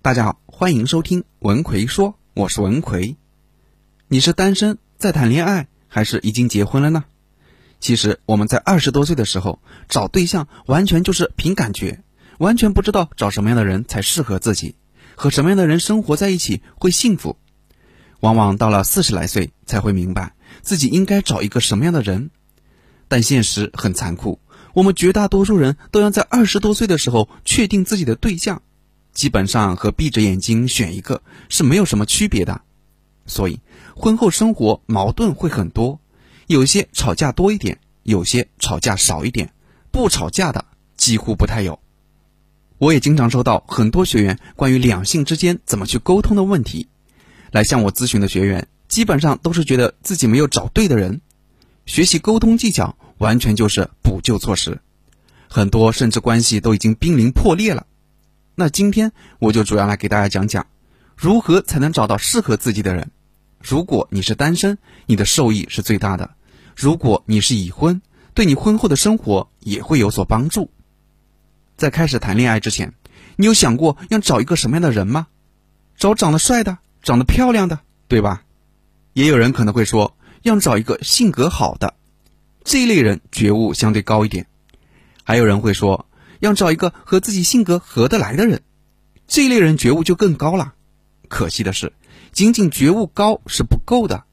大家好，欢迎收听文奎说，我是文奎。你是单身在谈恋爱，还是已经结婚了呢？其实我们在二十多岁的时候找对象，完全就是凭感觉，完全不知道找什么样的人才适合自己，和什么样的人生活在一起会幸福。往往到了四十来岁才会明白自己应该找一个什么样的人。但现实很残酷，我们绝大多数人都要在二十多岁的时候确定自己的对象，基本上和闭着眼睛选一个是没有什么区别的。所以婚后生活矛盾会很多，有些吵架多一点，有些吵架少一点，不吵架的几乎不太有。我也经常收到很多学员关于两性之间怎么去沟通的问题，来向我咨询的学员基本上都是觉得自己没有找对的人。学习沟通技巧完全就是补救措施，很多甚至关系都已经濒临破裂了。那今天我就主要来给大家讲讲，如何才能找到适合自己的人。如果你是单身，你的受益是最大的；如果你是已婚，对你婚后的生活也会有所帮助。在开始谈恋爱之前，你有想过要找一个什么样的人吗？找长得帅的，长得漂亮的，对吧？也有人可能会说。要找一个性格好的，这一类人觉悟相对高一点。还有人会说，要找一个和自己性格合得来的人，这一类人觉悟就更高了。可惜的是，仅仅觉悟高是不够的。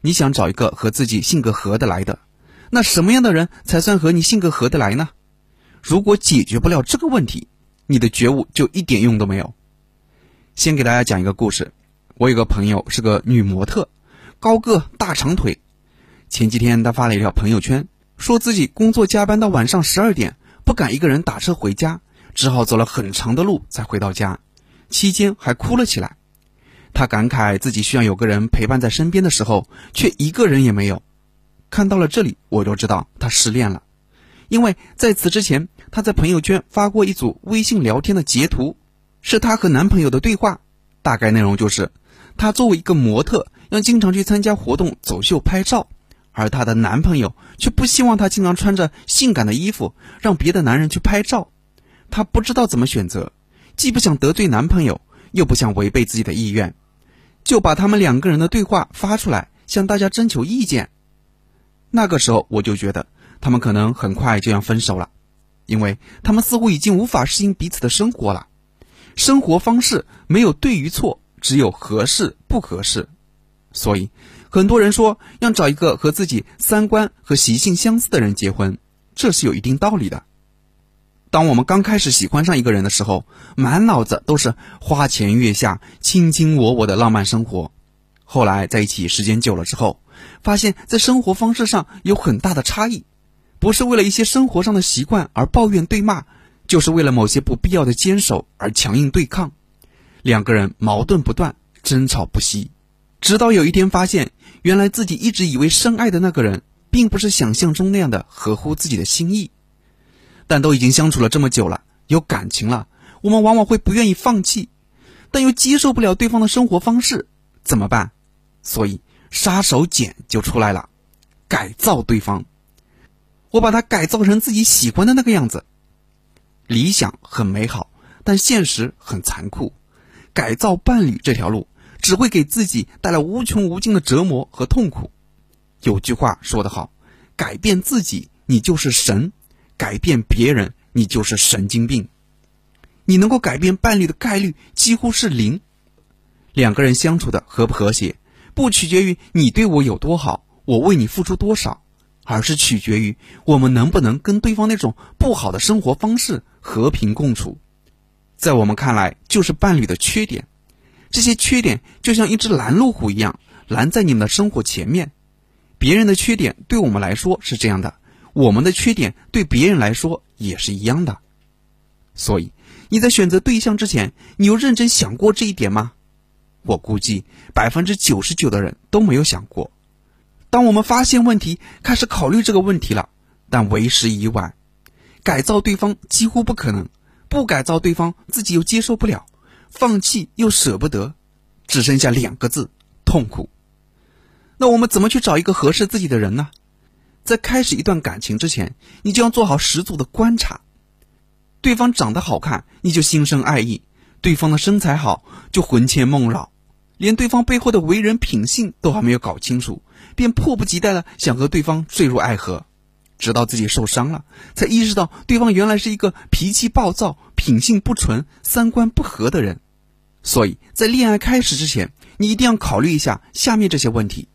你想找一个和自己性格合得来的，那什么样的人才算和你性格合得来呢？如果解决不了这个问题，你的觉悟就一点用都没有。先给大家讲一个故事，我有个朋友是个女模特。高个大长腿，前几天她发了一条朋友圈，说自己工作加班到晚上十二点，不敢一个人打车回家，只好走了很长的路才回到家，期间还哭了起来。他感慨自己需要有个人陪伴在身边的时候，却一个人也没有。看到了这里，我就知道他失恋了，因为在此之前，他在朋友圈发过一组微信聊天的截图，是他和男朋友的对话，大概内容就是，他作为一个模特。要经常去参加活动、走秀、拍照，而她的男朋友却不希望她经常穿着性感的衣服，让别的男人去拍照。她不知道怎么选择，既不想得罪男朋友，又不想违背自己的意愿，就把他们两个人的对话发出来，向大家征求意见。那个时候，我就觉得他们可能很快就要分手了，因为他们似乎已经无法适应彼此的生活了。生活方式没有对与错，只有合适不合适。所以，很多人说要找一个和自己三观和习性相似的人结婚，这是有一定道理的。当我们刚开始喜欢上一个人的时候，满脑子都是花前月下、卿卿我我的浪漫生活。后来在一起时间久了之后，发现，在生活方式上有很大的差异，不是为了一些生活上的习惯而抱怨对骂，就是为了某些不必要的坚守而强硬对抗，两个人矛盾不断，争吵不息。直到有一天发现，原来自己一直以为深爱的那个人，并不是想象中那样的合乎自己的心意。但都已经相处了这么久了，有感情了，我们往往会不愿意放弃，但又接受不了对方的生活方式，怎么办？所以杀手锏就出来了，改造对方。我把他改造成自己喜欢的那个样子。理想很美好，但现实很残酷。改造伴侣这条路。只会给自己带来无穷无尽的折磨和痛苦。有句话说得好：“改变自己，你就是神；改变别人，你就是神经病。”你能够改变伴侣的概率几乎是零。两个人相处的和不和谐，不取决于你对我有多好，我为你付出多少，而是取决于我们能不能跟对方那种不好的生活方式和平共处。在我们看来，就是伴侣的缺点。这些缺点就像一只拦路虎一样，拦在你们的生活前面。别人的缺点对我们来说是这样的，我们的缺点对别人来说也是一样的。所以你在选择对象之前，你有认真想过这一点吗？我估计百分之九十九的人都没有想过。当我们发现问题，开始考虑这个问题了，但为时已晚。改造对方几乎不可能，不改造对方自己又接受不了。放弃又舍不得，只剩下两个字：痛苦。那我们怎么去找一个合适自己的人呢？在开始一段感情之前，你就要做好十足的观察。对方长得好看，你就心生爱意；对方的身材好就魂牵梦绕，连对方背后的为人品性都还没有搞清楚，便迫不及待的想和对方坠入爱河，直到自己受伤了，才意识到对方原来是一个脾气暴躁、品性不纯、三观不合的人。所以在恋爱开始之前，你一定要考虑一下下面这些问题：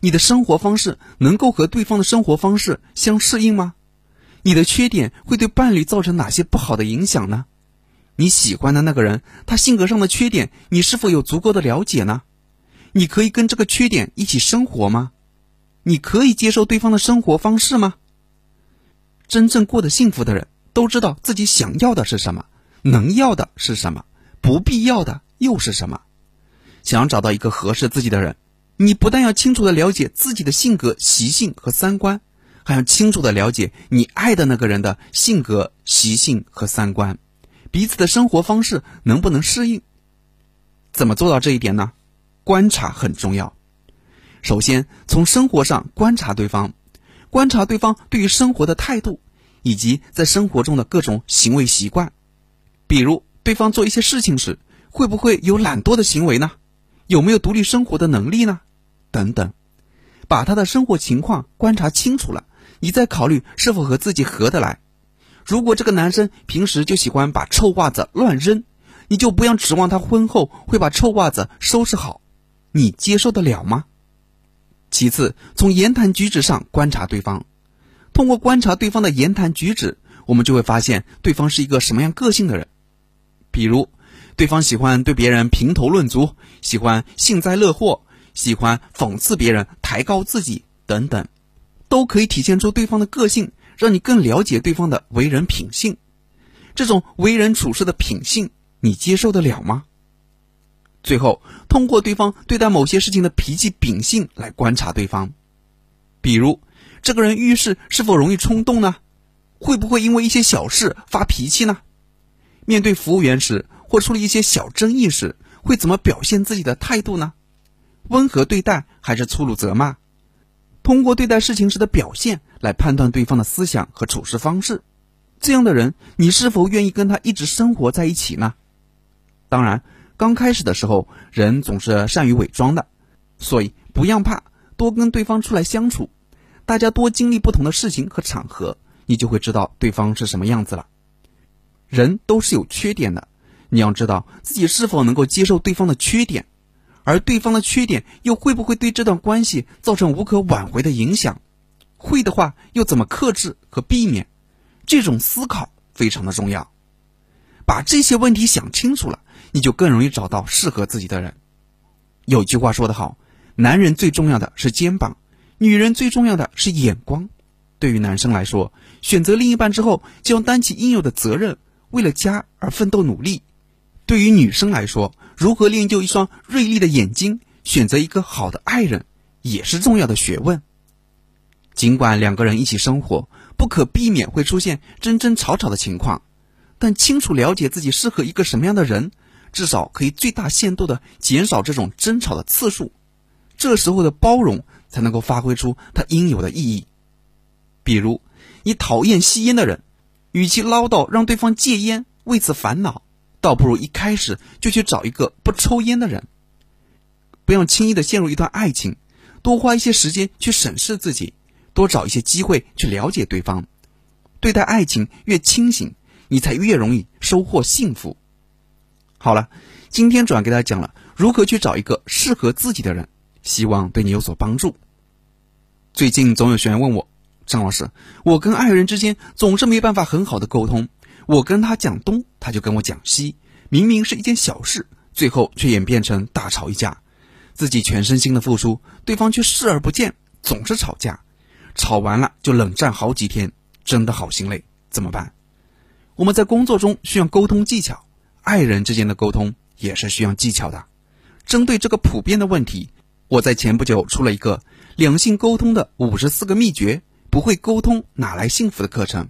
你的生活方式能够和对方的生活方式相适应吗？你的缺点会对伴侣造成哪些不好的影响呢？你喜欢的那个人，他性格上的缺点，你是否有足够的了解呢？你可以跟这个缺点一起生活吗？你可以接受对方的生活方式吗？真正过得幸福的人，都知道自己想要的是什么，能要的是什么，不必要的又是什么。想要找到一个合适自己的人，你不但要清楚的了解自己的性格习性和三观，还要清楚的了解你爱的那个人的性格习性和三观。彼此的生活方式能不能适应？怎么做到这一点呢？观察很重要。首先，从生活上观察对方，观察对方对于生活的态度，以及在生活中的各种行为习惯。比如，对方做一些事情时，会不会有懒惰的行为呢？有没有独立生活的能力呢？等等，把他的生活情况观察清楚了，你再考虑是否和自己合得来。如果这个男生平时就喜欢把臭袜子乱扔，你就不要指望他婚后会把臭袜子收拾好，你接受得了吗？其次，从言谈举止上观察对方，通过观察对方的言谈举止，我们就会发现对方是一个什么样个性的人。比如，对方喜欢对别人评头论足，喜欢幸灾乐祸，喜欢讽刺别人，抬高自己等等，都可以体现出对方的个性。让你更了解对方的为人品性，这种为人处事的品性，你接受得了吗？最后，通过对方对待某些事情的脾气秉性来观察对方，比如这个人遇事是否容易冲动呢？会不会因为一些小事发脾气呢？面对服务员时或出了一些小争议时，会怎么表现自己的态度呢？温和对待还是粗鲁责骂？通过对待事情时的表现来判断对方的思想和处事方式，这样的人，你是否愿意跟他一直生活在一起呢？当然，刚开始的时候，人总是善于伪装的，所以不要怕，多跟对方出来相处，大家多经历不同的事情和场合，你就会知道对方是什么样子了。人都是有缺点的，你要知道自己是否能够接受对方的缺点。而对方的缺点又会不会对这段关系造成无可挽回的影响？会的话，又怎么克制和避免？这种思考非常的重要。把这些问题想清楚了，你就更容易找到适合自己的人。有句话说得好：“男人最重要的是肩膀，女人最重要的是眼光。”对于男生来说，选择另一半之后，就要担起应有的责任，为了家而奋斗努力。对于女生来说，如何练就一双锐利的眼睛，选择一个好的爱人，也是重要的学问。尽管两个人一起生活，不可避免会出现争争吵吵的情况，但清楚了解自己适合一个什么样的人，至少可以最大限度的减少这种争吵的次数。这时候的包容才能够发挥出它应有的意义。比如，你讨厌吸烟的人，与其唠叨让对方戒烟，为此烦恼。倒不如一开始就去找一个不抽烟的人，不要轻易的陷入一段爱情，多花一些时间去审视自己，多找一些机会去了解对方。对待爱情越清醒，你才越容易收获幸福。好了，今天主要给大家讲了如何去找一个适合自己的人，希望对你有所帮助。最近总有学员问我，张老师，我跟爱人之间总是没办法很好的沟通。我跟他讲东，他就跟我讲西，明明是一件小事，最后却演变成大吵一架。自己全身心的付出，对方却视而不见，总是吵架，吵完了就冷战好几天，真的好心累，怎么办？我们在工作中需要沟通技巧，爱人之间的沟通也是需要技巧的。针对这个普遍的问题，我在前不久出了一个两性沟通的五十四个秘诀，不会沟通哪来幸福的课程。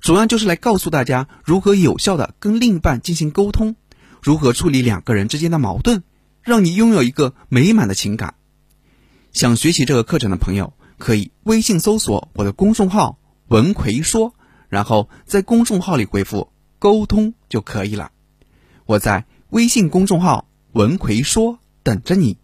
主要就是来告诉大家如何有效的跟另一半进行沟通，如何处理两个人之间的矛盾，让你拥有一个美满的情感。想学习这个课程的朋友，可以微信搜索我的公众号“文奎说”，然后在公众号里回复“沟通”就可以了。我在微信公众号“文奎说”等着你。